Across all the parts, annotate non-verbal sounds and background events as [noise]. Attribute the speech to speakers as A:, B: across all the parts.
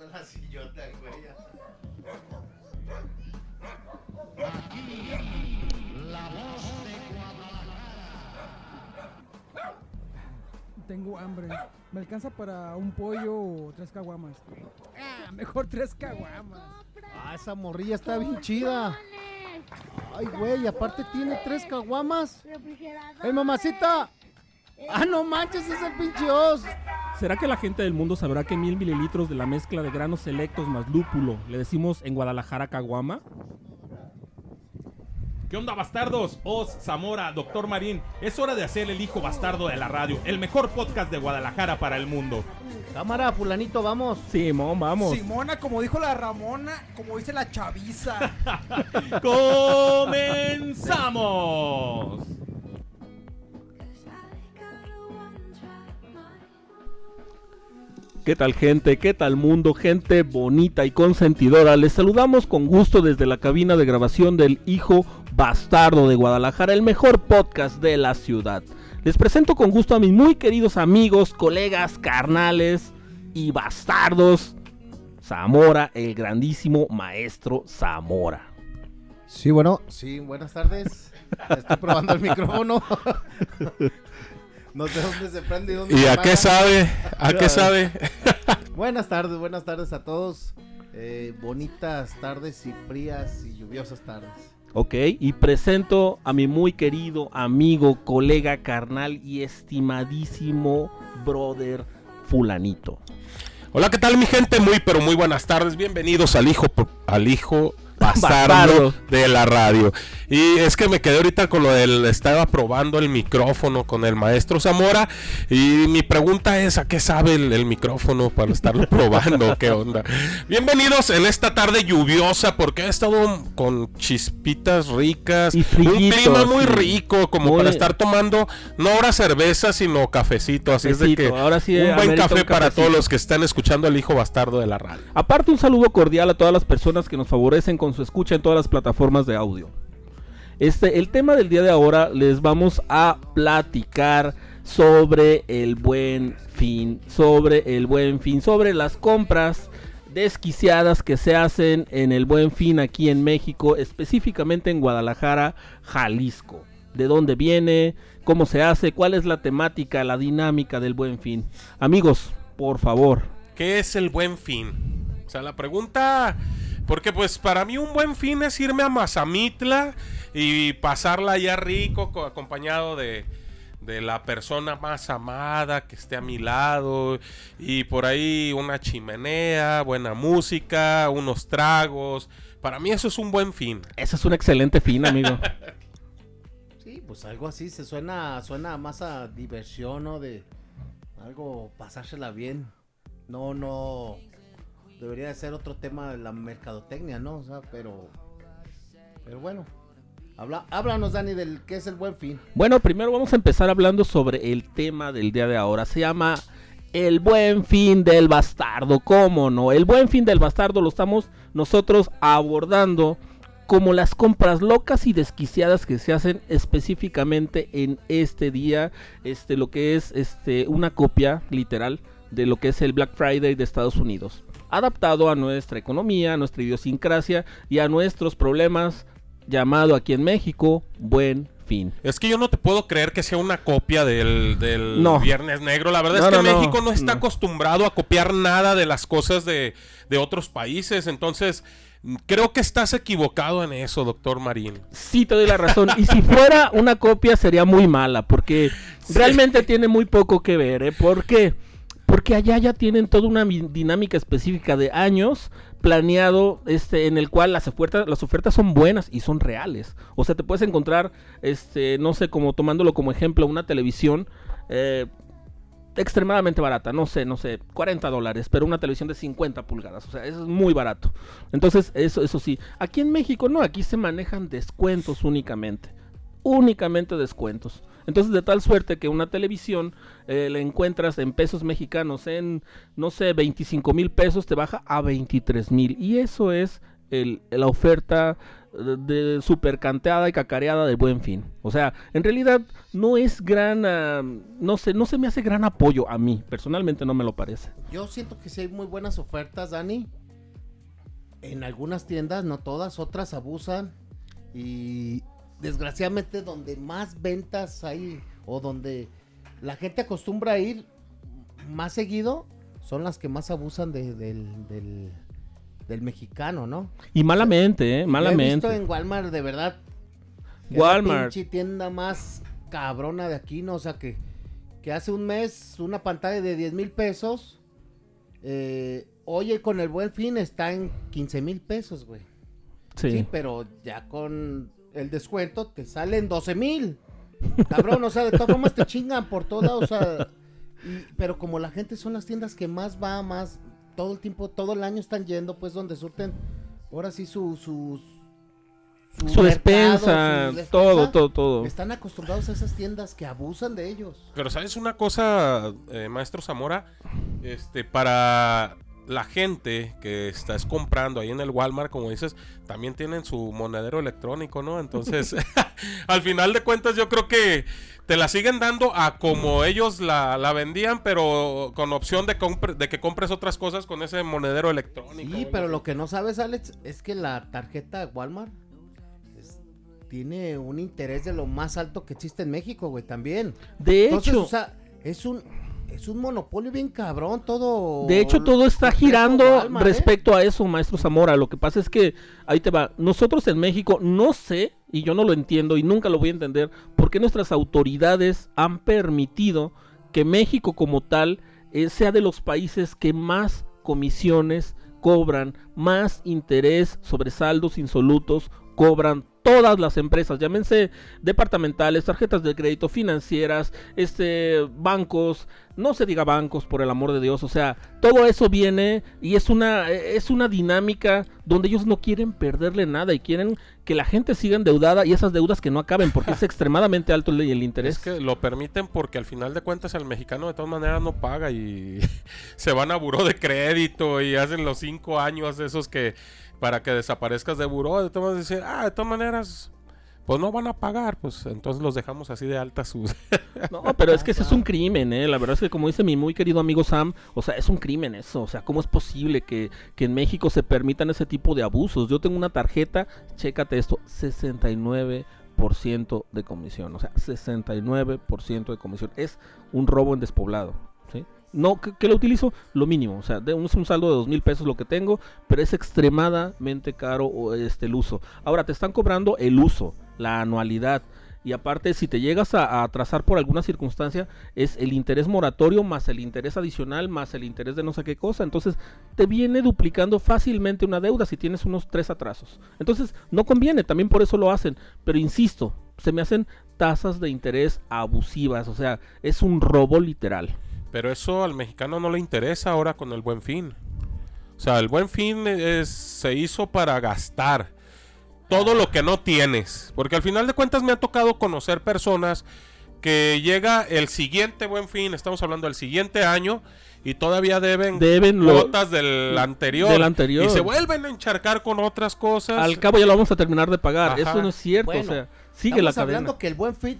A: con la sillota, güey.
B: Tengo hambre. ¿Me alcanza para un pollo o tres caguamas? Ah, mejor tres caguamas.
C: Ah, esa morrilla está bien chida. Ay, güey, aparte tiene tres caguamas. ¡Ey, mamacita! ¡Ah, no manches, es el pinche os!
D: ¿Será que la gente del mundo sabrá que mil mililitros de la mezcla de granos selectos más lúpulo le decimos en Guadalajara caguama?
E: ¿Qué onda, bastardos? Oz, Zamora, Doctor Marín. Es hora de hacer el hijo bastardo de la radio, el mejor podcast de Guadalajara para el mundo.
C: Cámara, fulanito, vamos.
D: Simón, vamos.
B: Simona, como dijo la Ramona, como dice la chaviza. [laughs]
E: ¡Comenzamos!
D: ¿Qué tal gente? ¿Qué tal mundo? Gente bonita y consentidora. Les saludamos con gusto desde la cabina de grabación del Hijo Bastardo de Guadalajara, el mejor podcast de la ciudad. Les presento con gusto a mis muy queridos amigos, colegas, carnales y bastardos. Zamora, el grandísimo maestro Zamora.
C: Sí, bueno, sí, buenas tardes. Estoy probando el micrófono. [laughs] No sé dónde se prende y dónde
F: ¿Y
C: se
F: a
C: apaga.
F: qué sabe? ¿A qué sabe? [laughs]
C: Buenas tardes, buenas tardes a todos. Eh, bonitas tardes y frías y lluviosas tardes.
D: Ok, y presento a mi muy querido amigo, colega, carnal y estimadísimo brother fulanito.
F: Hola, ¿qué tal mi gente? Muy, pero muy buenas tardes. Bienvenidos al hijo, al hijo bastardo,
D: Bastardo.
F: de la radio. Y es que me quedé ahorita con lo del, estaba probando el micrófono con el maestro Zamora. Y mi pregunta es, ¿a qué sabe el, el micrófono para estarlo [laughs] probando? ¿Qué onda? Bienvenidos en esta tarde lluviosa porque ha estado con chispitas ricas.
D: Y
F: un clima muy rico, como
D: Muy-
F: para estar tomando, no ahora cerveza, sino cafecito. Así es de que
D: ahora sí,
F: un buen café
D: un
F: para todos los que están escuchando al hijo bastardo de la radio.
D: Aparte un saludo cordial a todas las personas que nos favorecen con su escucha en todas las plataformas de audio. Este, el tema del día de ahora les vamos a platicar sobre el buen fin, sobre el buen fin, sobre las compras desquiciadas que se hacen en el buen fin aquí en México, específicamente en Guadalajara, Jalisco. ¿De dónde viene? ¿Cómo se hace? ¿Cuál es la temática, la dinámica del buen fin? Amigos, por favor,
F: ¿Qué es el buen fin? O sea, la pregunta, porque pues para mí un buen fin es irme a Mazamitla y pasarla allá rico, co- acompañado de, de la persona más amada que esté a mi lado y por ahí una chimenea, buena música, unos tragos. Para mí eso es un buen fin.
D: Ese es un excelente fin, amigo. [laughs]
C: Sí, pues algo así, se suena, suena más a diversión, ¿no? De algo pasársela bien. No, no. Debería de ser otro tema de la mercadotecnia, ¿no? O sea, pero. Pero bueno. Habla, háblanos, Dani, del qué es el buen fin.
D: Bueno, primero vamos a empezar hablando sobre el tema del día de ahora. Se llama El buen fin del bastardo. ¿Cómo no? El buen fin del bastardo lo estamos nosotros abordando como las compras locas y desquiciadas que se hacen específicamente en este día, este lo que es este una copia literal de lo que es el Black Friday de Estados Unidos, adaptado a nuestra economía, a nuestra idiosincrasia y a nuestros problemas llamado aquí en México Buen Fin.
F: Es que yo no te puedo creer que sea una copia del, del
D: No.
F: Viernes Negro. La verdad
D: No,
F: es que
D: no,
F: México no está acostumbrado a copiar nada de las cosas de, de otros países. Entonces, creo que estás equivocado en eso, doctor Marín.
D: Sí, te doy la razón. Y si fuera una copia sería muy mala, porque [laughs]
F: Sí.
D: realmente tiene muy poco que ver, ¿eh? ¿Por qué? Porque allá ya tienen toda una mi- dinámica específica de años planeado este en el cual las ofertas las ofertas son buenas y son reales. O sea, te puedes encontrar este no sé, como tomándolo como ejemplo una televisión eh, extremadamente barata, no sé, no sé, 40 dólares, pero una televisión de 50 pulgadas, o sea, eso es muy barato. Entonces, eso, eso sí, aquí en México no, aquí se manejan descuentos únicamente, únicamente descuentos. Entonces, de tal suerte que una televisión eh, la encuentras en pesos mexicanos en, no sé, 25 mil pesos, te baja a 23 mil. Y eso es el- la oferta de super canteada y cacareada de buen fin. O sea, en realidad no es gran, no sé, no se me hace gran apoyo a mí, personalmente no me lo parece.
C: Yo siento que sí hay muy buenas ofertas, Dani. En algunas tiendas, no todas, otras abusan. Y desgraciadamente donde más ventas hay o donde la gente acostumbra a ir más seguido, son las que más abusan de- del, del- del mexicano, ¿no?
D: Y malamente, eh,
C: Yo he visto
D: malamente.
C: en Walmart, de verdad. la
D: Walmart.
C: pinche tienda más cabrona de aquí, ¿no? O sea, que, que hace un mes una pantalla de 10 mil pesos. eh, oye, con el buen fin está en 15 mil pesos, güey. Sí.
D: Sí.
C: pero ya con el descuento te salen 12 mil. Cabrón, o sea, de todas formas te chingan por todas, o sea. y- pero como la gente son las tiendas que más va, más todo el tiempo, todo el año están yendo, pues donde surten ahora sí su, sus
D: Su
C: su despensa,
D: todo, todo, todo.
C: Están acostumbrados a esas tiendas que abusan de ellos.
F: Pero sabes una cosa, eh, maestro Zamora, este, para la gente que estás comprando ahí en el Walmart, como dices, también tienen su monedero electrónico, ¿no? Entonces, [laughs] [laughs] al final de cuentas, yo creo que te la siguen dando a como ellos la, la vendían, pero con opción de, compre- de que compres otras cosas con ese monedero electrónico.
C: Sí, pero lo que no sabes, Alex, es que la tarjeta Walmart es- tiene un interés de lo más alto que existe en México, güey, también.
D: De
C: Entonces,
D: hecho,
C: o sea, es un es un monopolio bien cabrón todo.
D: De hecho, todo está girando
C: Walmart, ¿eh?
D: respecto a eso, maestro Zamora. Lo que pasa es que, ahí te va, nosotros en México no sé, y yo no lo entiendo y nunca lo voy a entender, por qué nuestras autoridades han permitido que México como tal eh, sea de los países que más comisiones cobran, más interés sobre saldos insolutos cobran todas las empresas, llámense departamentales, tarjetas de crédito, financieras, este, bancos, no se diga bancos por el amor de Dios, o sea, todo eso viene y es una es una dinámica donde ellos no quieren perderle nada y quieren que la gente siga endeudada y esas deudas que no acaben porque es [laughs] extremadamente alto el, el interés.
F: Es que lo permiten porque al final de cuentas el mexicano de todas maneras no paga y [laughs] se van a buró de crédito y hacen los cinco años esos que para que desaparezcas de buró, de todas maneras dicen, ah, de todas maneras, pues no van a pagar, pues entonces los dejamos así de alta sus... [laughs]
D: No, pero es que ese es un crimen, ¿eh? La verdad es que como dice mi muy querido amigo Sam, o sea, es un crimen eso. O sea, ¿cómo es posible que, que en México se permitan ese tipo de abusos? Yo tengo una tarjeta, chécate esto, 69% de comisión. O sea, 69% de comisión. Es un robo en despoblado. No, que lo utilizo lo mínimo, o sea, de un, es un saldo de dos mil pesos lo que tengo, pero es extremadamente caro este el uso. Ahora te están cobrando el uso, la anualidad, y aparte si te llegas a atrasar por alguna circunstancia es el interés moratorio más el interés adicional más el interés de no sé qué cosa, entonces te viene duplicando fácilmente una deuda si tienes unos tres atrasos. Entonces no conviene, también por eso lo hacen, pero insisto, se me hacen tasas de interés abusivas, o sea, es un robo literal.
F: Pero eso al mexicano no le interesa ahora con el buen fin. O sea, el buen fin es, se hizo para gastar todo lo que no tienes. Porque al final de cuentas me ha tocado conocer personas que llega el siguiente buen fin, estamos hablando del siguiente año, y todavía deben,
D: Deben lo-
F: cuotas del anterior.
D: del anterior.
F: Y se vuelven a encharcar con otras cosas.
D: Al cabo ya lo vamos a terminar de pagar,
F: Ajá.
D: eso no es cierto,
C: Bueno,
D: o sea, sigue la
C: Estamos
D: cadena.
C: hablando que el buen fit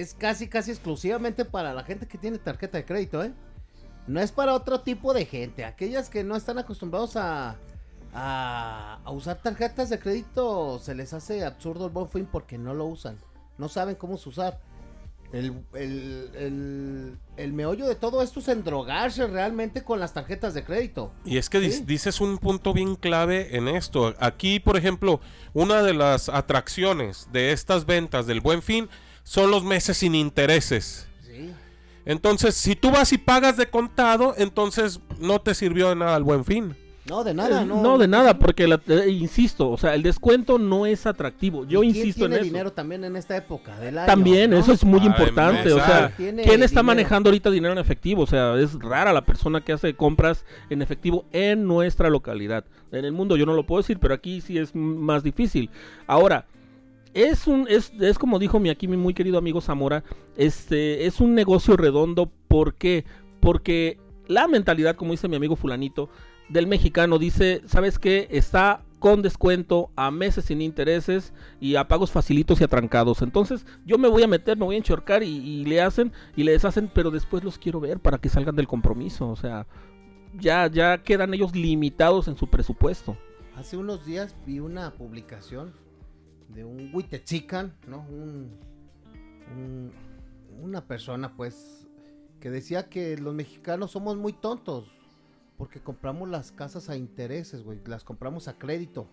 C: es casi, casi exclusivamente para la gente que tiene tarjeta de crédito, ¿eh? No es para otro tipo de gente. Aquellas que no están acostumbrados a, a, a usar tarjetas de crédito, se les hace absurdo el buen fin porque no lo usan. No saben cómo se usar. El, el, el, el meollo de todo esto es endrogarse realmente con las tarjetas de crédito.
F: Y es que
C: Sí.
F: dices un punto bien clave en esto. Aquí, por ejemplo, una de las atracciones de estas ventas del Buen Fin son los meses sin intereses.
C: Sí.
F: Entonces, si tú vas y pagas de contado, entonces no te sirvió de nada el Buen Fin.
C: No, de nada,
D: Eh,
C: no.
D: no, de nada, porque la- eh, insisto, o sea, el descuento no es atractivo. Yo
C: ¿Y quién
D: insisto en
C: tiene
D: eso.
C: dinero también en esta época del año?
D: También,
C: ¿no?
D: eso es muy importante. O sea, ¿quién está
C: dinero.
D: manejando ahorita dinero en efectivo? O sea, es rara la persona que hace compras en efectivo en nuestra localidad. En el mundo yo no lo puedo decir, pero aquí sí es más difícil. Ahora, es un es, es como dijo mi aquí mi muy querido amigo Zamora, este es un negocio redondo ¿por qué? Porque la mentalidad, como dice mi amigo fulanito, del mexicano dice, ¿sabes qué? Está con descuento, a meses sin intereses y a pagos facilitos y atrancados. Entonces yo me voy a meter, me voy a enchorcar y, y le hacen y le deshacen, pero después los quiero ver para que salgan del compromiso. O sea, ya, ya quedan ellos limitados en su presupuesto.
C: Hace unos días vi una publicación de un Huitechican, ¿no? Un, un- una persona, pues, que decía que los mexicanos somos muy tontos porque compramos las casas a intereses, güey, las compramos a crédito.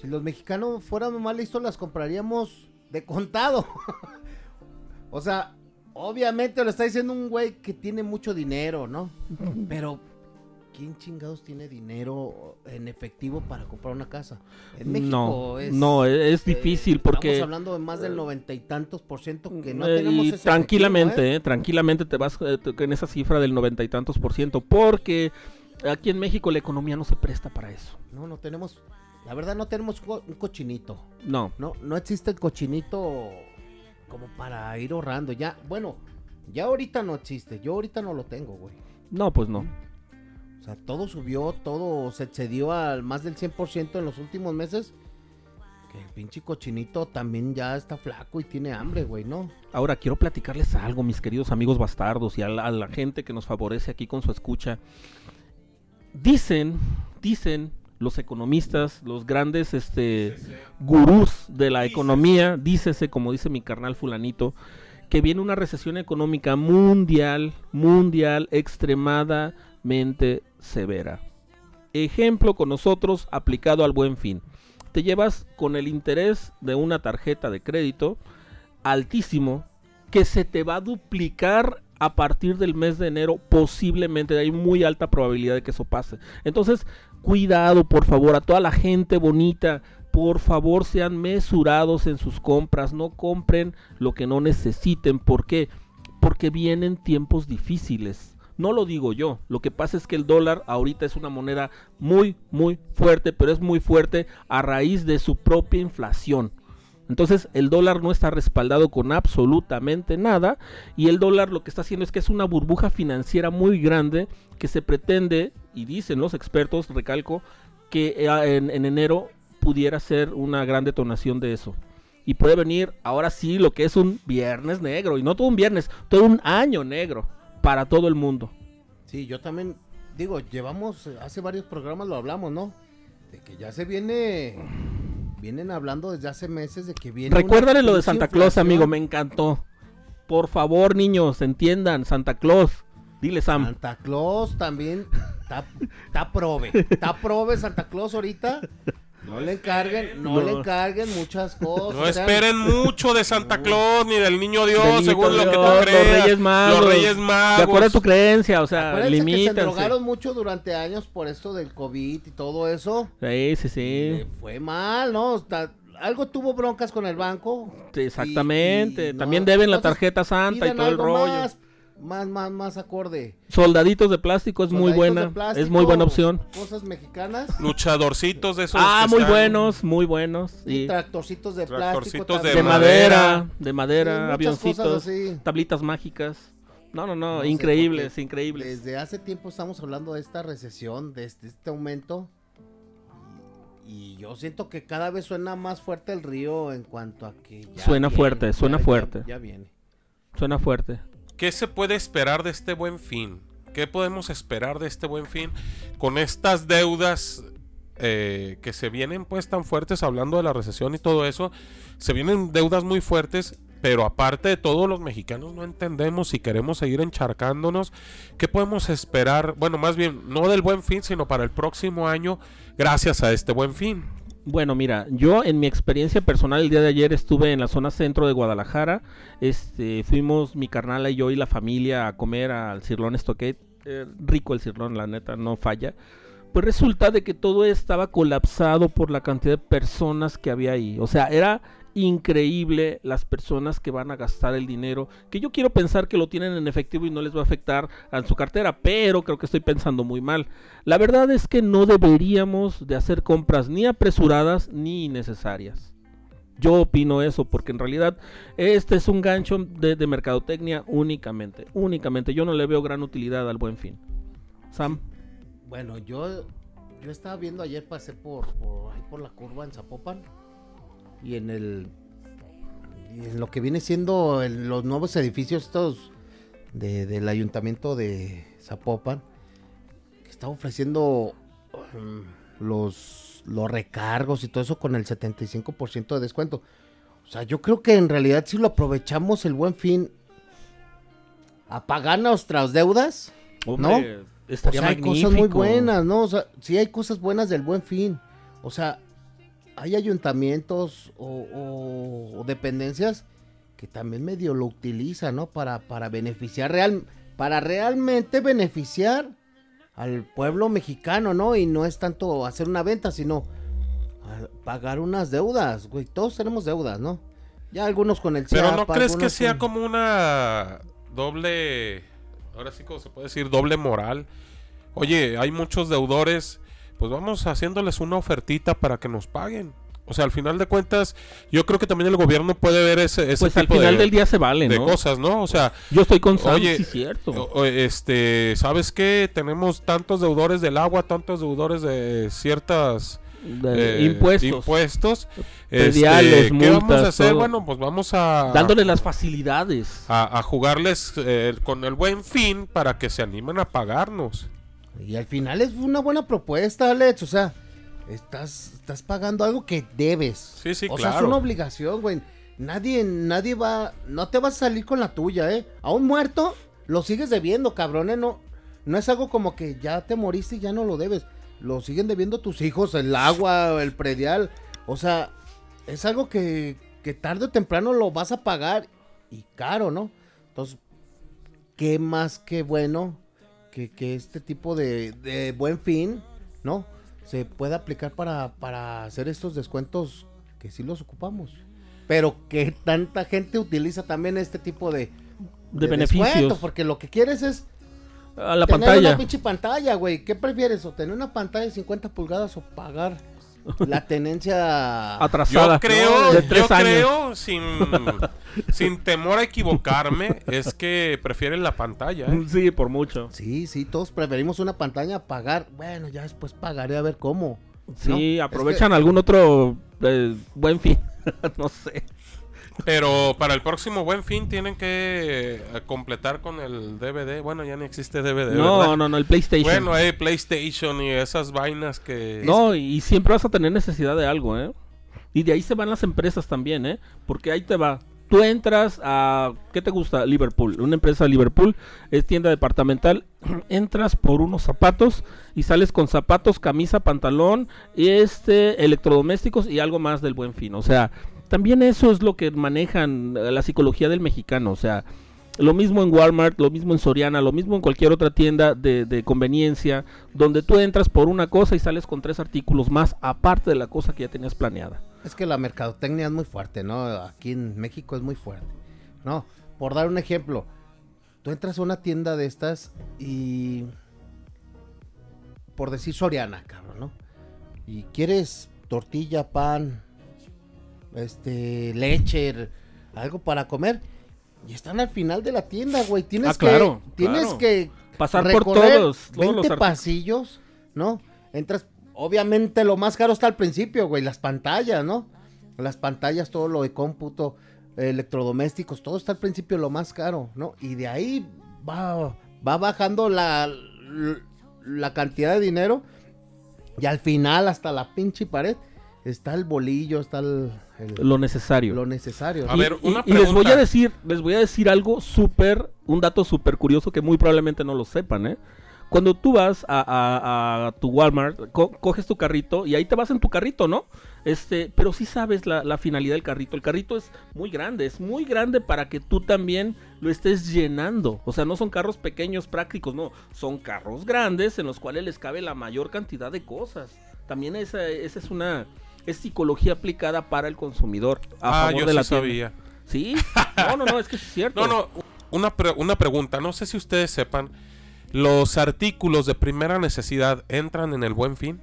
C: Si los mexicanos fuéramos más listos, las compraríamos de contado. [laughs] o sea, obviamente lo está diciendo un güey que tiene mucho dinero, ¿no? Pero ¿quién chingados tiene dinero en efectivo para comprar una casa? En México
D: no,
C: es,
D: no, es
C: eh,
D: difícil porque...
C: Estamos hablando de más del noventa y tantos por ciento que no
D: Eh,
C: tenemos
D: y
C: ese
D: tranquilamente,
C: efectivo, ¿eh?
D: eh, tranquilamente te vas eh, en esa cifra del noventa y tantos por ciento, porque aquí en México la economía no se presta para eso.
C: No, no tenemos, la verdad no tenemos co- un cochinito.
D: No,
C: No, no existe el cochinito como para ir ahorrando. Ya, bueno, ya ahorita no existe. Yo ahorita no lo tengo, güey.
D: no, pues no.
C: O sea, todo subió, todo se excedió al más del 100% en los últimos meses. Que el pinche cochinito también ya está flaco y tiene hambre, güey, ¿no?
D: Ahora quiero platicarles algo, mis queridos amigos bastardos y a la, a la gente que nos favorece aquí con su escucha. Dicen, dicen los economistas, los grandes este, gurús de la economía, dícese, como dice mi carnal fulanito, que viene una recesión económica mundial, mundial, extremadamente severa. Ejemplo con nosotros aplicado al buen fin. Te llevas con el interés de una tarjeta de crédito altísimo que se te va a duplicar a partir del mes de enero posiblemente hay muy alta probabilidad de que eso pase entonces cuidado por favor a toda la gente bonita por favor sean mesurados en sus compras no compren lo que no necesiten ¿por qué? porque vienen tiempos difíciles no lo digo yo, lo que pasa es que el dólar ahorita es una moneda muy, muy fuerte, pero es muy fuerte a raíz de su propia inflación. Entonces el dólar no está respaldado con absolutamente nada y el dólar lo que está haciendo es que es una burbuja financiera muy grande que se pretende, y dicen los expertos, recalco, que eh, en, en enero pudiera ser una gran detonación de eso. Y puede venir ahora sí lo que es un viernes negro, y no todo un viernes, todo un año negro para todo el mundo.
C: Sí, yo también, digo, llevamos, hace varios programas lo hablamos, ¿no? De que ya se viene, vienen hablando desde hace meses de que viene...
D: Recuérdale lo de Santa Claus, amigo, me encantó. Por favor, niños, entiendan, Santa Claus. Dile, Sam.
C: Santa Claus también está, está prove, está prove Santa Claus ahorita. No le encarguen, no,
D: No.
C: le encarguen muchas cosas.
F: No
C: o sea,
F: esperen mucho de Santa Claus ni del niño Dios,
D: Del
F: según lo que tú creas.
D: Los Reyes Magos.
F: Los Reyes
D: De
F: Magos.
D: acuerdo a tu creencia, o sea,
C: Acuérdense que se
D: limítense.
C: drogaron mucho durante años por esto del COVID y todo eso.
D: Sí, sí, sí.
C: fue mal, ¿no? Está- algo tuvo broncas con el banco.
D: Sí, Exactamente.
C: y
D: También deben la tarjeta santa y todo el rollo.
C: Más, más, más, más acorde.
D: Soldaditos de plástico es muy
C: Soldaditos
D: buena.
C: plástico,
D: Es muy buena opción.
C: Cosas mexicanas.
F: Luchadorcitos de esos.
D: Ah, muy
F: están-
D: buenos, muy buenos.
C: Y
D: sí.
C: tractorcitos de
F: Tractorcitos
C: plástico.
F: de
D: De madera, de
C: Sí,
D: madera,
C: muchas
D: avioncitos,
C: cosas así.
D: tablitas mágicas. No, no, no, increíbles, increíbles.
C: Desde hace tiempo estamos hablando de esta recesión, de este, este aumento. Y yo siento que cada vez suena más fuerte el río en cuanto a que ya
D: Suena
C: viene,
D: fuerte, suena
C: ya-
D: fuerte.
C: Ya, viene.
D: Suena fuerte.
F: ¿Qué se puede esperar de este buen fin? ¿Qué podemos esperar de este buen fin con estas deudas eh, que se vienen pues tan fuertes hablando de la recesión y todo eso? Se vienen deudas muy fuertes, pero aparte de todo los mexicanos no entendemos si queremos seguir encharcándonos. ¿Qué podemos esperar? Bueno, más bien no del buen fin, sino para el próximo año gracias a este buen fin.
D: Bueno, mira, yo en mi experiencia personal el día de ayer estuve en la zona centro de Guadalajara. Este, fuimos mi carnala y yo y la familia a comer al Cirlón Stockade. Eh, rico el Cirlón, la neta, no falla. Pues resulta de que todo estaba colapsado por la cantidad de personas que había ahí. O sea, era increíble las personas que van a gastar el dinero, que yo quiero pensar que lo tienen en efectivo y no les va a afectar a su cartera, pero creo que estoy pensando muy mal. La verdad es que no deberíamos de hacer compras ni apresuradas ni innecesarias. Yo opino eso porque en realidad este es un gancho de, de mercadotecnia únicamente, únicamente. Yo no le veo gran utilidad al buen fin. Sam,
C: Bueno, yo, yo estaba viendo ayer, pasé por, por ahí por la curva en Zapopan. Y en el. en lo que viene siendo el- los nuevos edificios estos de- del ayuntamiento de Zapopan. Que está ofreciendo um, los, los recargos y todo eso con el 75% de descuento. O sea, yo creo que en realidad si lo aprovechamos el buen fin a pagar nuestras deudas.
D: Hombre,
C: O sea, hay
D: magnífico.
C: cosas muy buenas, ¿no? O sea, sí hay cosas buenas del buen fin. O sea, hay ayuntamientos o, o- o dependencias que también medio lo utilizan, ¿no? Para, para beneficiar real, para realmente beneficiar al pueblo mexicano, ¿no? Y no es tanto hacer una venta, sino pagar unas deudas, güey. Todos tenemos deudas, ¿no? Ya algunos con el
F: Pero ¿no crees que sea
C: con-
F: como una doble, ahora sí como se puede decir, doble moral? Oye, hay muchos deudores, pues vamos haciéndoles una ofertita para que nos paguen. O sea, al final de cuentas, yo creo que también el gobierno puede ver ese, ese
D: Pues al
F: tipo
D: final
F: de,
D: del día se vale,
F: de
D: ¿no?
F: cosas, ¿no? O sea,
D: Yo estoy con Sam,
F: Oye,
D: sí, cierto.
F: o- este, ¿sabes qué? Tenemos tantos deudores del agua, tantos deudores de ciertas
D: De
F: eh,
D: impuestos.
F: impuestos.
D: Prediales,
F: Este, ¿Qué vamos a hacer?
D: todo.
F: Bueno, pues vamos a
D: Dándole las facilidades.
F: a, a jugarles eh, con el buen fin para que se animen a pagarnos.
C: Y al final es una buena propuesta, Alex. O sea, estás, estás pagando algo que debes.
F: Sí, sí,
C: o sea, es
F: claro.
C: una obligación, güey. Nadie, nadie va, no te vas a salir con la tuya, ¿eh? A un muerto lo sigues debiendo, cabrón, ¿eh? No, no es algo como que ya te moriste y ya no lo debes. Lo siguen debiendo tus hijos, el agua, el predial. O sea, es algo que, que tarde o temprano lo vas a pagar y caro, ¿no? Entonces, qué más que bueno que, que este tipo de, de buen fin, ¿no? Se pueda aplicar para, para hacer estos descuentos que sí los ocupamos. Pero que tanta gente utiliza también este tipo de,
D: De
C: descuento,
D: beneficios.
C: porque lo que quieres es
D: A la
C: tener
D: pantalla.
C: una pinche pantalla, güey. ¿Qué prefieres? ¿O tener una pantalla de 50 pulgadas o pagar la tenencia?
D: Atrasada.
F: Yo creo,
D: de
F: yo
D: años.
F: creo sin, [laughs] sin temor a equivocarme, es que prefieren la pantalla. ¿eh?
D: Sí, por mucho.
C: Sí, sí, todos preferimos una pantalla a pagar. Bueno, ya después pagaré a ver cómo.
D: Sí,
C: ¿no? Es
D: aprovechan algún otro eh, buen fin. [laughs] no sé.
F: Pero para el próximo buen fin tienen que eh, completar con el DVD. Bueno, ya no existe DVD.
D: No,
F: ¿verdad?
D: no, no, el PlayStation.
F: Bueno, hay PlayStation y esas vainas que...
D: no, y siempre vas a tener necesidad de algo, ¿eh? Y de ahí se van las empresas también, ¿eh? Porque ahí te va. Tú entras a, ¿qué te gusta? Liverpool, una empresa de Liverpool, es tienda departamental, [clears throat] entras por unos zapatos y sales con zapatos, camisa, pantalón, este, electrodomésticos y algo más del buen fin. O sea, también eso es lo que manejan eh, la psicología del mexicano, o sea, lo mismo en Walmart, lo mismo en Soriana, lo mismo en cualquier otra tienda de, conveniencia, donde tú entras por una cosa y sales con tres artículos más, aparte de la cosa que ya tenías planeada.
C: Es que la mercadotecnia es muy fuerte, ¿no? Aquí en México es muy fuerte. No, por dar un ejemplo, tú entras a una tienda de estas y por decir Soriana, cabrón, ¿no? Y quieres tortilla, pan, este, leche, algo para comer y están al final de la tienda, güey. Tienes
D: Ah, claro,
C: que tienes
D: claro.
C: que
D: Pasar por todos, todos
C: 20
D: los artículos.
C: pasillos, ¿no? Entras, obviamente lo más caro está al principio, güey, las pantallas, ¿no? Las pantallas, todo lo de cómputo, electrodomésticos, todo está al principio lo más caro, ¿no? Y de ahí va, va bajando la, la cantidad de dinero y al final hasta la pinche pared está el bolillo, está el, el-
D: Lo necesario.
C: lo necesario.
F: A
D: Y-
F: ver,
D: y-
F: una
D: y, les voy a
F: pregunta.
D: decir, les voy a decir algo súper, un dato súper curioso que muy probablemente no lo sepan, ¿eh? Cuando tú vas a, a- a tu Walmart, co- coges tu carrito y ahí te vas en tu carrito, ¿no? Este, pero sí sabes la, la finalidad del carrito. El carrito es muy grande, es muy grande para que tú también lo estés llenando. O sea, no son carros pequeños prácticos, no, son carros grandes en los cuales les cabe la mayor cantidad de cosas. También esa, esa es una es psicología aplicada para el consumidor a
F: ah,
D: favor
F: yo
D: de
F: sí
D: la tienda.
F: sabía.
D: Sí, [laughs] no, no, no, es que es cierto.
F: No, no, una, pre- una pregunta. No sé si ustedes sepan, ¿los artículos de primera necesidad entran en el buen fin?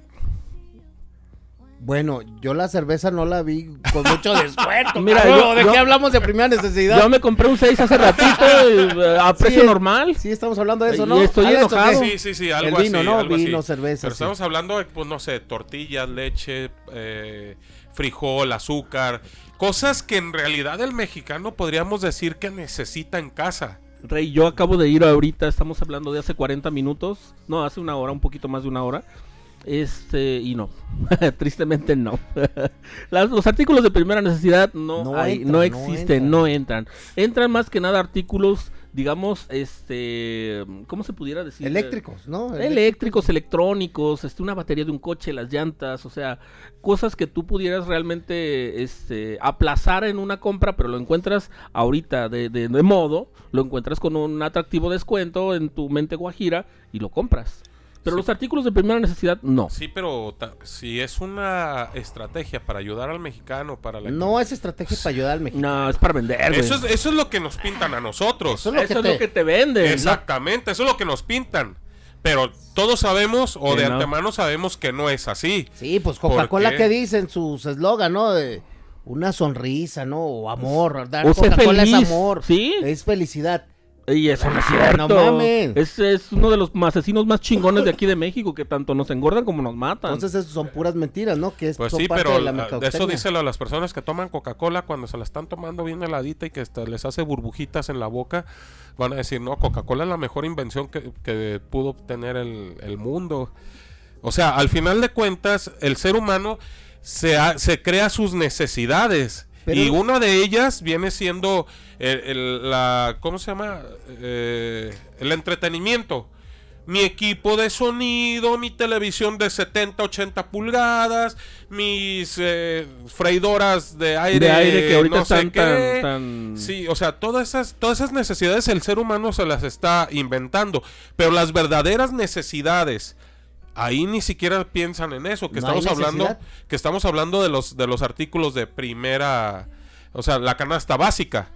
C: Bueno, yo la cerveza no la vi con mucho [laughs] descuento.
D: Mira, yo-
C: ¿de
D: yo-
C: qué hablamos de primera necesidad?
D: Yo me compré un 6 hace ratito [laughs] eh, a precio
C: Sí,
D: normal.
C: Sí, estamos hablando de eso,
D: Y
C: ¿no?
D: estoy
C: ¿Habla de eso
D: enojado.
F: Sí, sí, sí, algo
C: El vino,
F: así.
C: ¿no?
F: algo así.
C: Vino, cerveza,
F: Pero
C: sí.
F: estamos hablando de, pues, no sé, tortillas, leche, eh, frijol, azúcar. Cosas que en realidad el mexicano podríamos decir que necesita en casa.
D: Rey, yo acabo de ir ahorita, estamos hablando de hace 40 minutos, no, hace una hora, un poquito más de una hora. Este, y no, [laughs] tristemente no. [laughs] Las- los artículos de primera necesidad no,
C: No
D: hay, no
C: no
D: existen,
C: entran.
D: no entran. Entran más que nada artículos, digamos, este, ¿cómo se pudiera decir?
C: Eléctricos, ¿no?
D: Eléctricos, electrónicos, este, una batería de un coche, las llantas, o sea, cosas que tú pudieras realmente este, aplazar en una compra, pero lo encuentras ahorita de, de- de modo, lo encuentras con un atractivo descuento en tu mente guajira y lo compras. Pero
F: Sí.
D: los artículos de primera necesidad, no.
F: Sí, pero si es una estrategia para ayudar al mexicano, para la
C: No es estrategia para ayudar al mexicano.
D: No, es para vender, güey.
F: Eso es, eso es lo que nos pintan a nosotros.
C: Eso es lo
D: Eso
C: que
D: es
C: te-
D: lo que te venden. ¿no?
F: Exactamente, eso es lo que nos pintan. Pero todos sabemos, o
D: Que
F: de
D: no.
F: antemano sabemos que no es así.
C: Sí, pues Coca-Cola
F: qué?
C: que dice en sus eslogan, ¿no? De una sonrisa, ¿no? O amor.
D: Sé
C: Coca-Cola es amor.
D: ¿sí?
C: Es felicidad.
D: Y eso no es cierto.
C: no mames.
D: Es, es uno de los asesinos más chingones de aquí de México que tanto nos engordan como nos matan.
C: Entonces eso son puras mentiras, ¿no? Que es,
F: Pues
C: son
F: sí,
C: parte
F: pero
C: de la
F: de eso díselo a las personas que toman Coca-Cola cuando se la están tomando bien heladita y que hasta les hace burbujitas en la boca. Van a decir, no, Coca-Cola es la mejor invención que, que pudo tener el, el mundo. O sea, al final de cuentas, el ser humano se, ha- se crea sus necesidades.
C: Pero-
F: y una de ellas viene siendo el, el- la, ¿cómo se llama? Eh, el entretenimiento. Mi equipo de sonido, mi televisión de 70, 80 pulgadas, mis eh, freidoras de aire,
D: de aire que ahorita
F: no sé
D: están
F: qué.
D: tan, tan-
F: Sí, o sea, todas esas, todas esas necesidades el ser humano se las está inventando. Pero las verdaderas necesidades, ahí ni siquiera piensan en eso. Que
C: No
F: estamos hablando, que estamos hablando de los, de los artículos de primera, o sea, la canasta básica.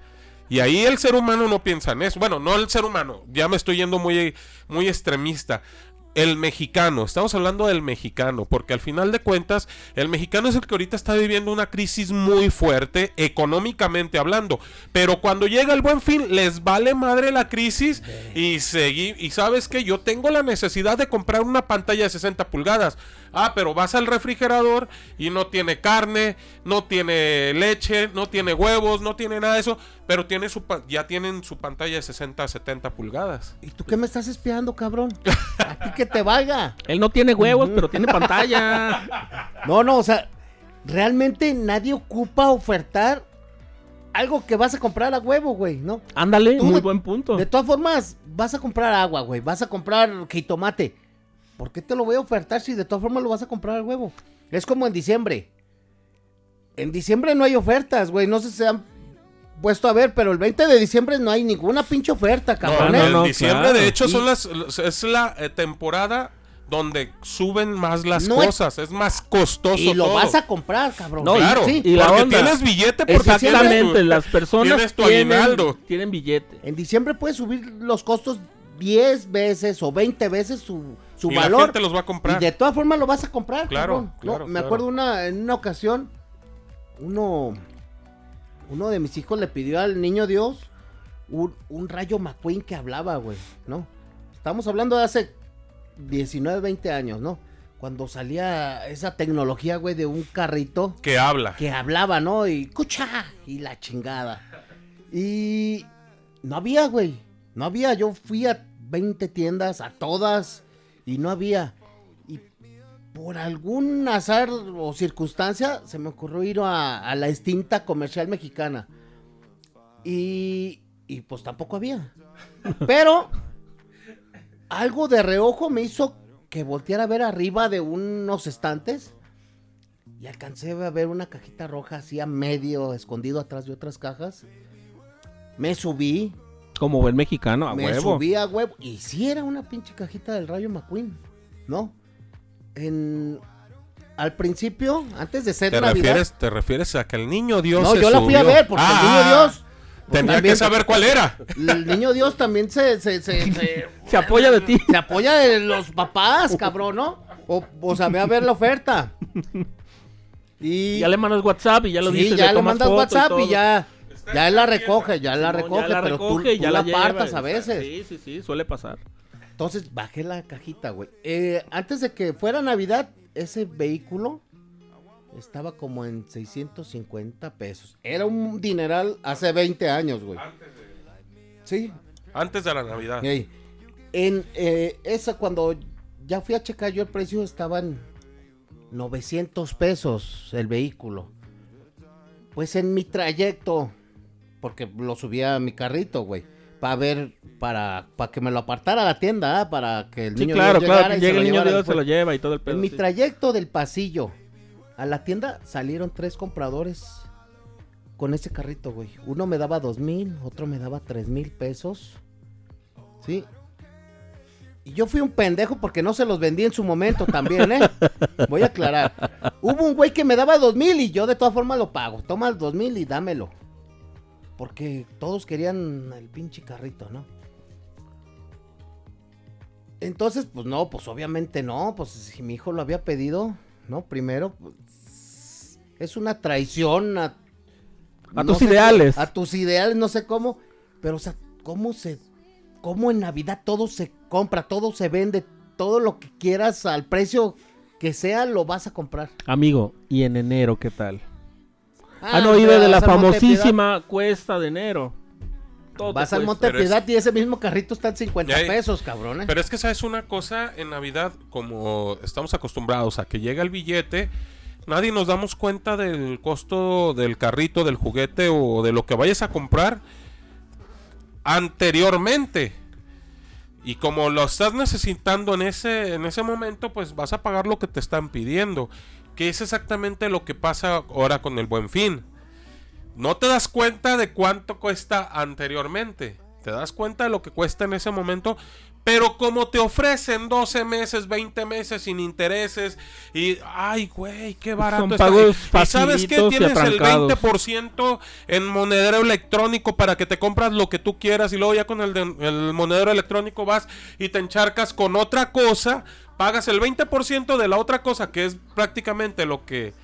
F: Y ahí el ser humano no piensa en eso. Bueno, no el ser humano, ya me estoy yendo muy, muy extremista. El mexicano, estamos hablando del mexicano, porque al final de cuentas, el mexicano es el que ahorita está viviendo una crisis muy fuerte, económicamente hablando. Pero cuando llega el buen fin, les vale madre la crisis y seguí. Y sabes que yo tengo la necesidad de comprar una pantalla de 60 pulgadas. Ah, pero vas al refrigerador y no tiene carne, no tiene leche, no tiene huevos, no tiene nada de eso, pero tiene su ya tienen su pantalla de 60, 70 pulgadas.
C: ¿Y tú qué me estás espiando, cabrón? [laughs] A ti que te valga.
D: Él no tiene huevos, pero tiene pantalla. [laughs]
C: No, no, o sea, realmente nadie ocupa ofertar algo que vas a comprar a huevo, güey, ¿no?
D: Ándale, muy buen punto.
C: De todas formas, vas a comprar agua, güey, vas a comprar jitomate. ¿Por qué te lo voy a ofertar si de todas formas lo vas a comprar al huevo? Es como en diciembre. En diciembre no hay ofertas, güey, no sé si se han puesto a ver, pero el 20 de diciembre no hay ninguna pinche oferta, cabrón.
D: no,
C: ¿eh?
F: en
D: no,
F: diciembre,
D: claro.
F: de hecho, son las, es la eh, temporada donde suben más las
C: No
F: cosas, es más costoso
C: Y lo
F: todo.
C: vas a comprar, cabrón.
D: No, y-
F: Claro,
C: Sí.
D: y la
F: porque
D: onda-
F: tienes billete porque
D: Exactamente,
F: tienes tu-
D: las personas
F: tienes tu
D: tienen,
F: aguinaldo.
D: tienen billete.
C: En diciembre puedes subir los costos 10 veces o 20 veces su, su
F: y la
C: valor.
F: gente los va a comprar.
C: Y de todas formas lo vas a comprar.
F: Claro,
C: cabrón. No,
F: claro,
C: me
F: claro.
C: acuerdo una, en una ocasión, uno, uno de mis hijos le pidió al niño Dios un, un rayo McQueen que hablaba, güey, ¿no? Estamos hablando de hace 19, 20 años, ¿no? Cuando salía esa tecnología, güey, de un carrito
F: Que habla.
C: que hablaba, ¿no? Y escucha y la chingada. Y no había, güey. No había. Yo fui a 20 tiendas, a todas, y no había. Por algún azar o circunstancia se me ocurrió ir a, a la extinta comercial mexicana. Y, y pues tampoco había. [laughs] Pero algo de reojo me hizo que volteara a ver arriba de unos estantes y alcancé a ver una cajita roja así a medio escondido atrás de otras cajas. Me subí,
D: Como buen mexicano, a
C: me
D: huevo.
C: subí a huevo. Y sí era una pinche cajita del Rayo McQueen, ¿no? En, al principio, antes de ser
F: ¿Te
C: Navidad.
F: refieres, ¿Te refieres a que el niño Dios
C: no,
F: se
C: yo la fui a ver porque
F: Ah,
C: el niño Dios. pues,
F: Tenía
C: también-
F: que saber cuál era.
C: El niño Dios también se, se, se, [laughs] se,
D: Se apoya de ti.
C: se apoya de los papás, cabrón, ¿no? O, o sea, ve a ver la oferta. [laughs] Y
D: Ya le mandas WhatsApp y ya lo
C: sí,
D: dices.
C: ya le
D: tomas
C: mandas
D: foto
C: WhatsApp y,
D: todo.
C: ya, ya
F: en
C: la recoge, ya la
D: Simón,
C: recoge, pero tú,
D: recoge y
C: tú
D: ya
C: la,
D: lleva,
C: apartas a veces.
D: Sí, sí, sí, suele pasar.
C: Entonces bajé la cajita, güey. Eh, antes de que fuera Navidad, ese vehículo estaba como en 650 pesos. Era un dineral hace 20 años, güey. Sí.
F: Antes de la Navidad.
C: Ey. En eh, esa, cuando ya fui a checar yo el precio, estaban 900 pesos el vehículo. Pues en mi trayecto, porque lo subía a mi carrito, güey. Para ver, para, para que me lo apartara la tienda, ¿ah? para que el
D: Sí,
C: niño
D: claro,
C: Dios
D: claro. Que llegue el niño se lo lleva y todo el pedo.
C: En mi
D: sí.
C: trayecto del pasillo a la tienda salieron tres compradores con ese carrito, güey. Uno me daba dos mil, otro me daba tres mil pesos. Sí. Y yo fui un pendejo porque no se los vendí en su momento también, ¿eh? [laughs] Voy a aclarar. Hubo un güey que me daba dos mil y yo de todas formas lo pago. Toma el dos mil y dámelo. Porque todos querían el pinche carrito, ¿no? Entonces, pues no, pues obviamente no, pues si mi hijo lo había pedido, ¿no? Primero, pues, es una traición a,
D: A
C: no
D: tus ideales.
C: cómo- a tus ideales, no sé cómo, pero o sea, cómo se, cómo en Navidad todo se compra, todo se vende, todo lo que quieras al precio que sea lo vas a comprar.
D: Amigo, ¿y en enero qué tal?
C: Ah,
D: Han oído de la famosísima cuesta de enero. Todo
C: Piedad, Vas al. Monte
F: Pero es-
C: Piedad y ese mismo carrito está en 50
F: Ya hay-
C: pesos, cabrón. ¿eh?
F: Pero es que sabes una cosa, en Navidad, como estamos acostumbrados a que llega el billete, nadie nos damos cuenta del costo del carrito, del juguete o de lo que vayas a comprar anteriormente. Y como lo estás necesitando en ese, en ese momento, pues vas a pagar lo que te están pidiendo. Que es exactamente lo que pasa ahora con el buen fin. No te das cuenta de cuánto cuesta anteriormente. Te das cuenta de lo que cuesta en ese momento. Pero como te ofrecen 12 meses, 20 meses sin intereses. Y, ay, güey, qué barato está. Y- y sabes
D: y
F: tienes el
D: atrancados.
F: 20% en monedero electrónico para que te compras lo que tú quieras. Y luego ya con el, de- el monedero electrónico vas y te encharcas con otra cosa. Pagas el 20% de la otra cosa, que es prácticamente lo que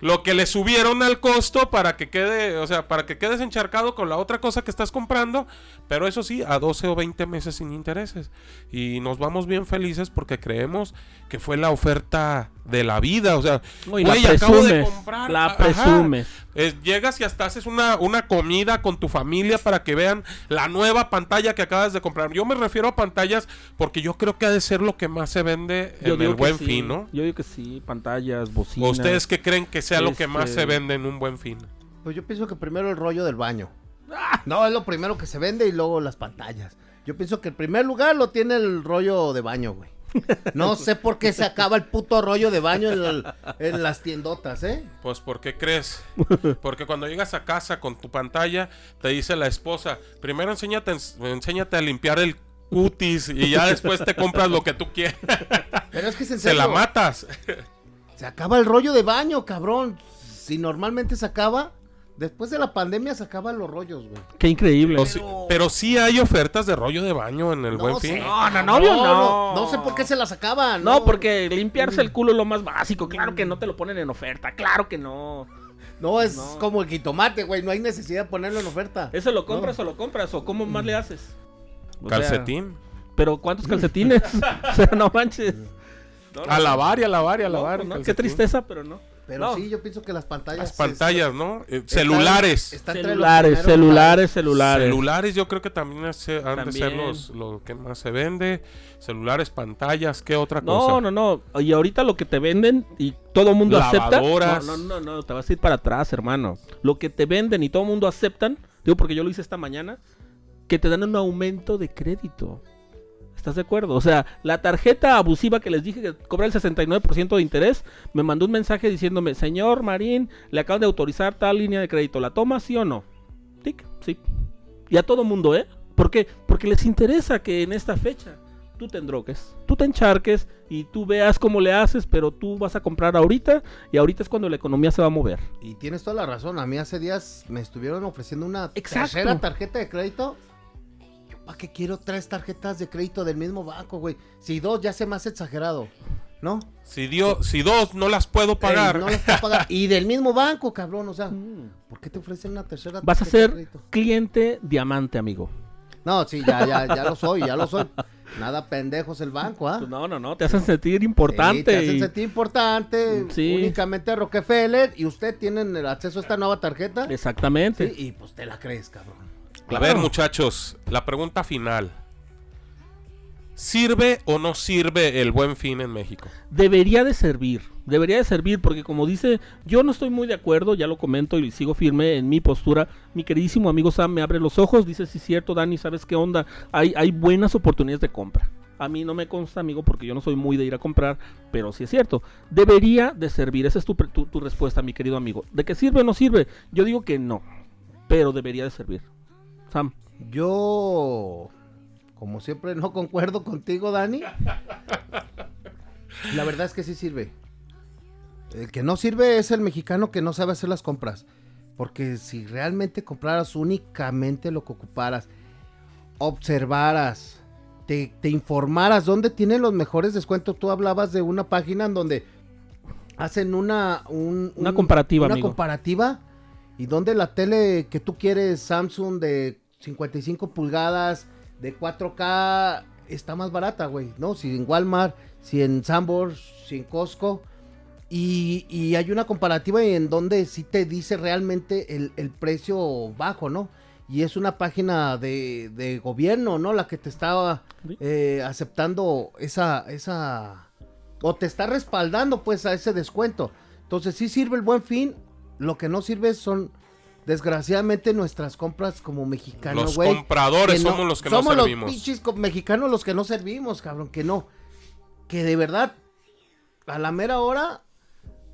F: lo que le subieron al costo para que quede, o sea, para que quedes encharcado con la otra cosa que estás comprando, pero eso sí, a 12 o 20 meses sin intereses. Y nos vamos bien felices porque creemos que fue la oferta de la vida, o sea,
D: No, y la
F: güey, acabo de comprar,
D: la presumes.
F: Eh, llegas y hasta haces una, una comida con tu familia para que vean la nueva pantalla que acabas de comprar. Yo me refiero a pantallas porque yo creo que ha de ser lo que más se vende
D: Yo
F: en el buen
D: sí,
F: fin, ¿no?
D: Yo digo que sí, pantallas,
F: ¿O
D: bocinas.
F: ustedes qué creen que sea lo que más
D: Este-
F: se vende en un buen fin?
C: Pues yo pienso que primero el rollo del baño. No, es lo primero que se vende y luego las pantallas. Yo pienso que el primer lugar lo tiene el rollo de baño, güey. [laughs] No sé por qué se acaba el puto rollo de baño en, el- en las tiendotas, ¿eh?
F: Pues ¿por qué crees? Porque cuando llegas a casa con tu pantalla, te dice la esposa, primero enséñate, enséñate a limpiar el cutis y ya después te compras lo que tú quieras.
C: Pero es que
F: Se la matas.
C: Se acaba el rollo de baño, cabrón. Si normalmente se acaba, después de la pandemia se acaban los rollos, güey.
D: Qué increíble.
F: Pero sí hay ofertas de rollo de baño en el buen
C: sé,
F: fin.
D: No, no,
C: cabrón,
D: novio, no.
C: No sé por qué se las acaban.
D: No, porque limpiarse el culo es lo más básico. Claro que no te lo ponen en oferta. Claro que no.
C: No, es
D: No.
C: como el jitomate, güey. No hay necesidad de ponerlo en oferta.
D: ¿Eso lo compras o lo compras? ¿O cómo más le haces? O sea,
F: Calcetín.
D: pero ¿cuántos calcetines? [laughs] o sea, no manches. No, no,
F: A lavar y a lavar y a
D: no,
F: lavar.
D: pues no, Qué tristeza, pero no.
C: Pero
D: No.
C: sí, yo pienso que las pantallas.
F: Las
C: es-
F: pantallas, ¿no? Eh, celulares.
C: está
D: Celulares, celulares, celulares.
F: Celulares yo creo que también es- han de ser
D: También.
F: los, lo que más se vende. Celulares, pantallas, ¿qué otra cosa?
D: No, no, no. Y ahorita lo que te venden y todo el mundo
F: Lavadoras.
D: acepta. No, no, no, no, te vas a ir para atrás, hermano. Lo que te venden y todo el mundo aceptan, digo porque yo lo hice esta mañana, que te dan un aumento de crédito. ¿Estás de acuerdo? O sea, la tarjeta abusiva que les dije que cobra el 69% de interés, me mandó un mensaje diciéndome, señor Marín, le acaban de autorizar tal línea de crédito, ¿la toma sí o no? Tic, sí. Y a todo mundo, ¿eh? ¿Por qué? Porque les interesa que en esta fecha tú te endroques, tú te encharques y tú veas cómo le haces, pero tú vas a comprar ahorita y ahorita es cuando la economía se va a mover.
C: Y tienes toda la razón. A mí hace días me estuvieron ofreciendo una
D: Exacto.
C: tercera tarjeta de crédito. ¿Para qué quiero tres tarjetas de crédito del mismo banco, güey? Si dos ya se me hace exagerado. ¿no?
F: Si, dio, si dos no las puedo pagar.
C: Ey, no las puedo pagar. [laughs] Y del mismo banco, cabrón, o sea, ¿por qué te ofrecen una tercera?
D: Vas a
C: tarjeta de
D: ser
C: crédito?
D: cliente diamante, amigo.
C: No, sí, ya, ya, ya lo soy, ya lo soy. Nada pendejos el banco, ¿ah?
D: Pues no, no, no, te hacen sentir
C: Sí,
D: importante.
C: te hacen
D: y-
C: sentir importante,
D: Sí.
C: únicamente a Rockefeller, y usted tiene el acceso a esta nueva tarjeta.
D: Exactamente.
C: Sí, y pues te la crees, cabrón.
F: A ver, muchachos, la pregunta final. ¿Sirve o no sirve el buen fin en México?
D: Debería de servir, debería de servir porque como dice, yo no estoy muy de acuerdo, ya lo comento y sigo firme en mi postura. Mi queridísimo amigo Sam me abre los ojos, dice, sí es cierto, Dani, ¿sabes qué onda? Hay, hay buenas oportunidades de compra. A mí no me consta, amigo, porque yo no soy muy de ir a comprar, pero sí es cierto. Debería de servir, esa es tu, tu- tu respuesta, mi querido amigo. ¿De que sirve o no sirve? Yo digo que no, pero debería de servir. Sam.
C: Yo, como siempre, no concuerdo contigo, Dani. La verdad es que sí sirve. El que no sirve es el mexicano que no sabe hacer las compras. Porque si realmente compraras únicamente lo que ocuparas, observaras, te, te informaras dónde tienen los mejores descuentos. Tú hablabas de una página en donde hacen una, un-
D: Una
C: un-
D: comparativa,
C: una
D: amigo.
C: comparativa y donde la tele que tú quieres, Samsung de 55 pulgadas, de 4K, está más barata, güey, ¿no? Si en Walmart, si en Sambor, si en Costco. Y, y hay una comparativa en donde sí te dice realmente el, el precio bajo, ¿no? Y es una página de, de gobierno, ¿no? La que te estaba eh, aceptando esa, esa... O te está respaldando, pues, a ese descuento. Entonces sí sirve el buen fin. Lo que no sirve son, desgraciadamente, nuestras compras como mexicanos,
F: Los
C: güey.
F: compradores
C: no-
F: somos los que no
C: somos
F: servimos.
C: los pinches mexicanos los que no servimos, cabrón, que no. Que de verdad, a la mera hora,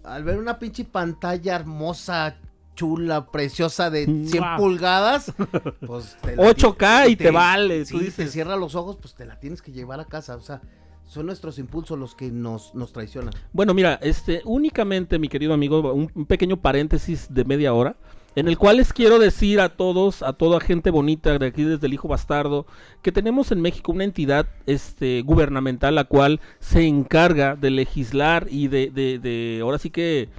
C: al ver una pinche pantalla hermosa, chula, preciosa de 100
D: Mua.
C: pulgadas, [laughs] pues te
D: 8K y te vale,
C: Sí,
D: tú
C: te cierra los ojos, pues te la tienes que llevar a casa, o sea, son nuestros impulsos los que nos, nos traicionan.
D: Bueno, mira, este, únicamente, mi querido amigo, un, pequeño paréntesis de media hora, en el cual les quiero decir a todos, a toda gente bonita de aquí desde el Hijo Bastardo, que tenemos en México una entidad este, gubernamental la cual se encarga de legislar y de, de, de ahora sí que,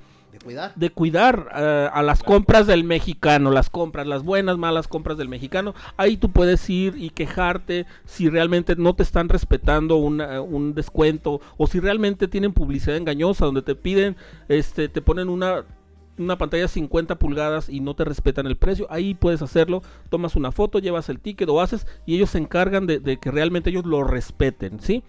C: cuidar.
D: de cuidar eh, a las compras del mexicano, las compras, las buenas, malas compras del mexicano. Ahí tú puedes ir y quejarte si realmente no te están respetando una- un descuento o si realmente tienen publicidad engañosa donde te piden, este, te ponen una una pantalla 50 pulgadas y no te respetan el precio, ahí puedes hacerlo, tomas una foto, llevas el ticket o haces y ellos se encargan de, de que realmente ellos lo respeten, ¿sí?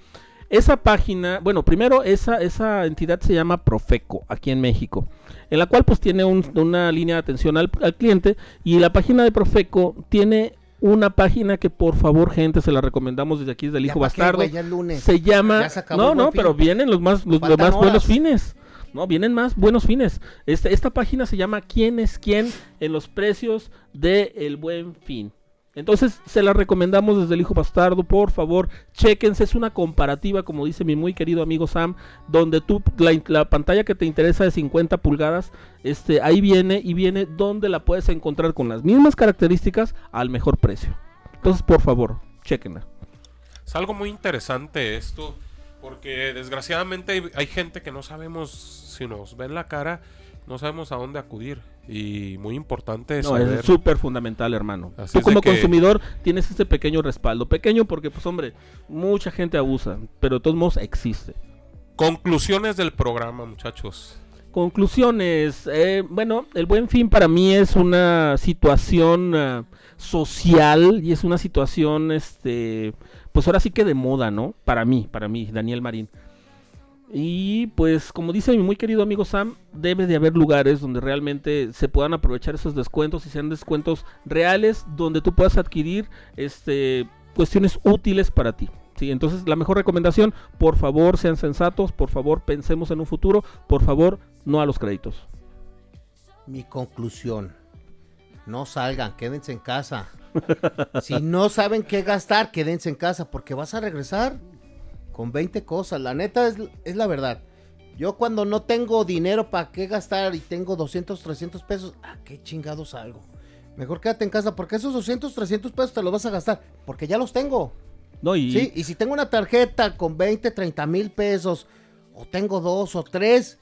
D: Esa página, bueno, primero esa, esa entidad se llama Profeco aquí en México, en la cual pues tiene un- una línea de atención al, al cliente y la página de Profeco tiene una página que por favor gente se la recomendamos desde aquí desde el hijo
C: qué,
D: bastardo.
C: ya es lunes.
D: Se llama
C: Ya
D: No,
C: el
D: no, pero vienen los más los, más buenos fines. No, vienen más buenos fines. Este, esta página se llama ¿Quién es quién? en los precios de El Buen Fin. Entonces, se la recomendamos desde el Hijo Bastardo, por favor, chequense, es una comparativa, como dice mi muy querido amigo Sam, donde tú, la, la pantalla que te interesa de 50 pulgadas, este, ahí viene y viene donde la puedes encontrar con las mismas características al mejor precio. Entonces, por favor, chequenla.
F: Es algo muy interesante esto, porque desgraciadamente hay gente que no sabemos, si nos ven la cara, no sabemos a dónde acudir. Y muy importante
D: No,
F: saber.
D: es súper fundamental, hermano.
F: Así
D: Tú como
F: que-
D: consumidor tienes este pequeño respaldo. Pequeño porque, pues hombre, mucha gente abusa, pero de todos modos existe.
F: Conclusiones del programa, muchachos.
D: Conclusiones. eh, bueno, el buen fin para mí es una situación ah, social y es una situación, este, pues ahora sí que de moda, ¿no? Para mí, para mí, Daniel Marín. Y pues como dice mi muy querido amigo Sam, debe de haber lugares donde realmente se puedan aprovechar esos descuentos y sean descuentos reales donde tú puedas adquirir este cuestiones útiles para ti. Sí, entonces la mejor recomendación, por favor, sean sensatos, por favor, pensemos en un futuro, por favor, no a los créditos.
C: Mi conclusión. No salgan, quédense en casa. si no saben qué gastar, quédense en casa porque vas a regresar con 20 cosas. La neta es, es la verdad. Yo cuando no tengo dinero para qué gastar y tengo 200, 300 pesos, ¿a qué chingados salgo? Mejor quédate en casa porque esos 200, 300 pesos te los vas a gastar porque ya los tengo.
D: No, y
C: Sí, y si tengo una tarjeta con 20, 30 mil pesos o tengo dos o tres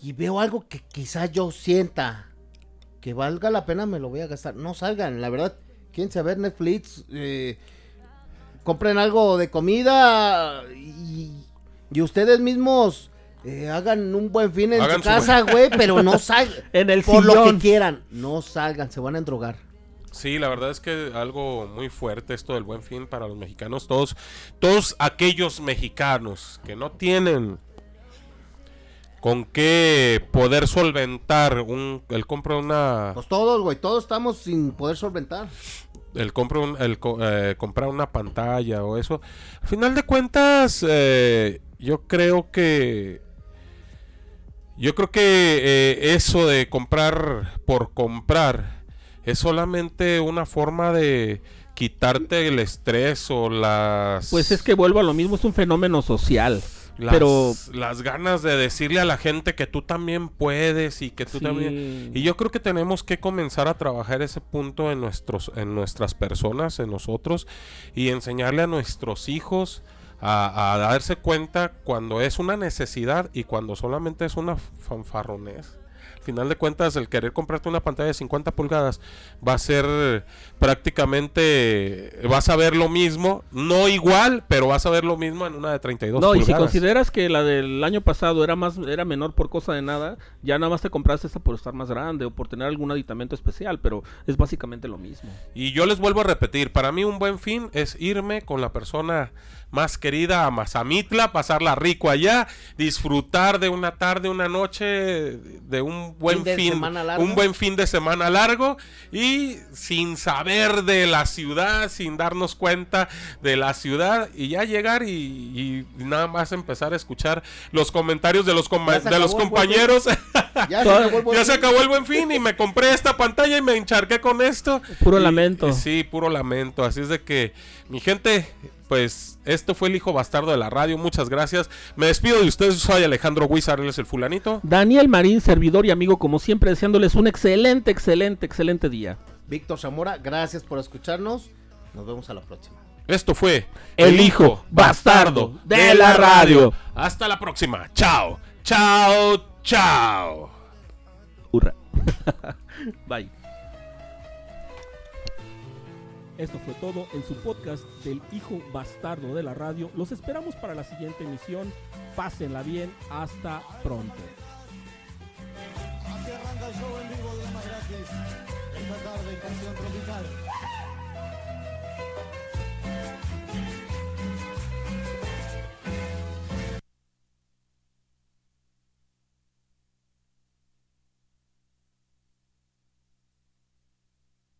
C: y veo algo que quizá yo sienta que valga la pena, me lo voy a gastar. No salgan, la verdad. Quédense a ver Netflix. eh, compren algo de comida y, y ustedes mismos eh, hagan un buen fin en
F: Hagan
C: su casa, güey, pero no [laughs] salgan.
D: En el
C: Por lo que quieran, no salgan, se van a endrogar.
F: Sí, la verdad es que algo muy fuerte esto del buen fin para los mexicanos. Todos, todos aquellos mexicanos que no tienen con qué poder solventar un, el compra de una
C: Pues todos, güey, todos estamos sin poder solventar.
F: El, compra un- el eh, comprar una pantalla o eso. Al final de cuentas, eh, yo creo que. Yo creo que eh, eso de comprar por comprar es solamente una forma de quitarte el estrés o las.
D: Pues es que vuelvo a lo mismo, es un fenómeno social.
F: Las,
D: pero-
F: las ganas de decirle a la gente que tú también puedes y que tú
D: Sí.
F: también. Y yo creo que tenemos que comenzar a trabajar ese punto en nuestros, en nuestras personas, en nosotros, y enseñarle a nuestros hijos a, a darse cuenta cuando es una necesidad y cuando solamente es una fanfarronés. Al final de cuentas, el querer comprarte una pantalla de 50 pulgadas va a ser prácticamente, vas a ver lo mismo, no igual, pero vas a ver lo mismo en una de 32
D: No, y si
F: pulgadas.
D: consideras que la del año pasado era más era menor por cosa de nada, ya nada más te compraste esta por estar más grande o por tener algún aditamento especial, pero es básicamente lo mismo.
F: Y yo les vuelvo a repetir, para mí un buen fin es irme con la persona más querida a Mazamitla, pasarla rico allá, disfrutar de una tarde, una noche, de un buen
C: Fin de
F: fin,
C: semana largo.
F: un buen fin de semana largo y sin saber de la ciudad, sin darnos cuenta de la ciudad y ya llegar y, y nada más empezar a escuchar los comentarios de los, de los compañeros. [laughs]
C: Ya se acabó el buen
F: Ya se
C: fin.
F: acabó el buen fin y me compré esta pantalla y me encharqué con esto.
D: Puro
F: Y-
D: lamento.
F: y sí, puro lamento. Así es de que, mi gente, pues esto fue el hijo bastardo de la radio. Muchas gracias. Me despido de ustedes. Soy Alejandro Huizar, él es el fulanito.
D: Daniel Marín, servidor y amigo como siempre, deseándoles un excelente, excelente, excelente día.
C: Víctor Zamora, gracias por escucharnos. Nos vemos a la próxima.
F: Esto fue
D: El hijo bastardo de la radio.
F: Hasta la próxima. Chao. Chao. Chao.
D: Hurra. [laughs] Bye. Esto fue todo en su podcast del hijo bastardo de la radio. Los esperamos para la siguiente emisión. Pásenla bien. Hasta pronto.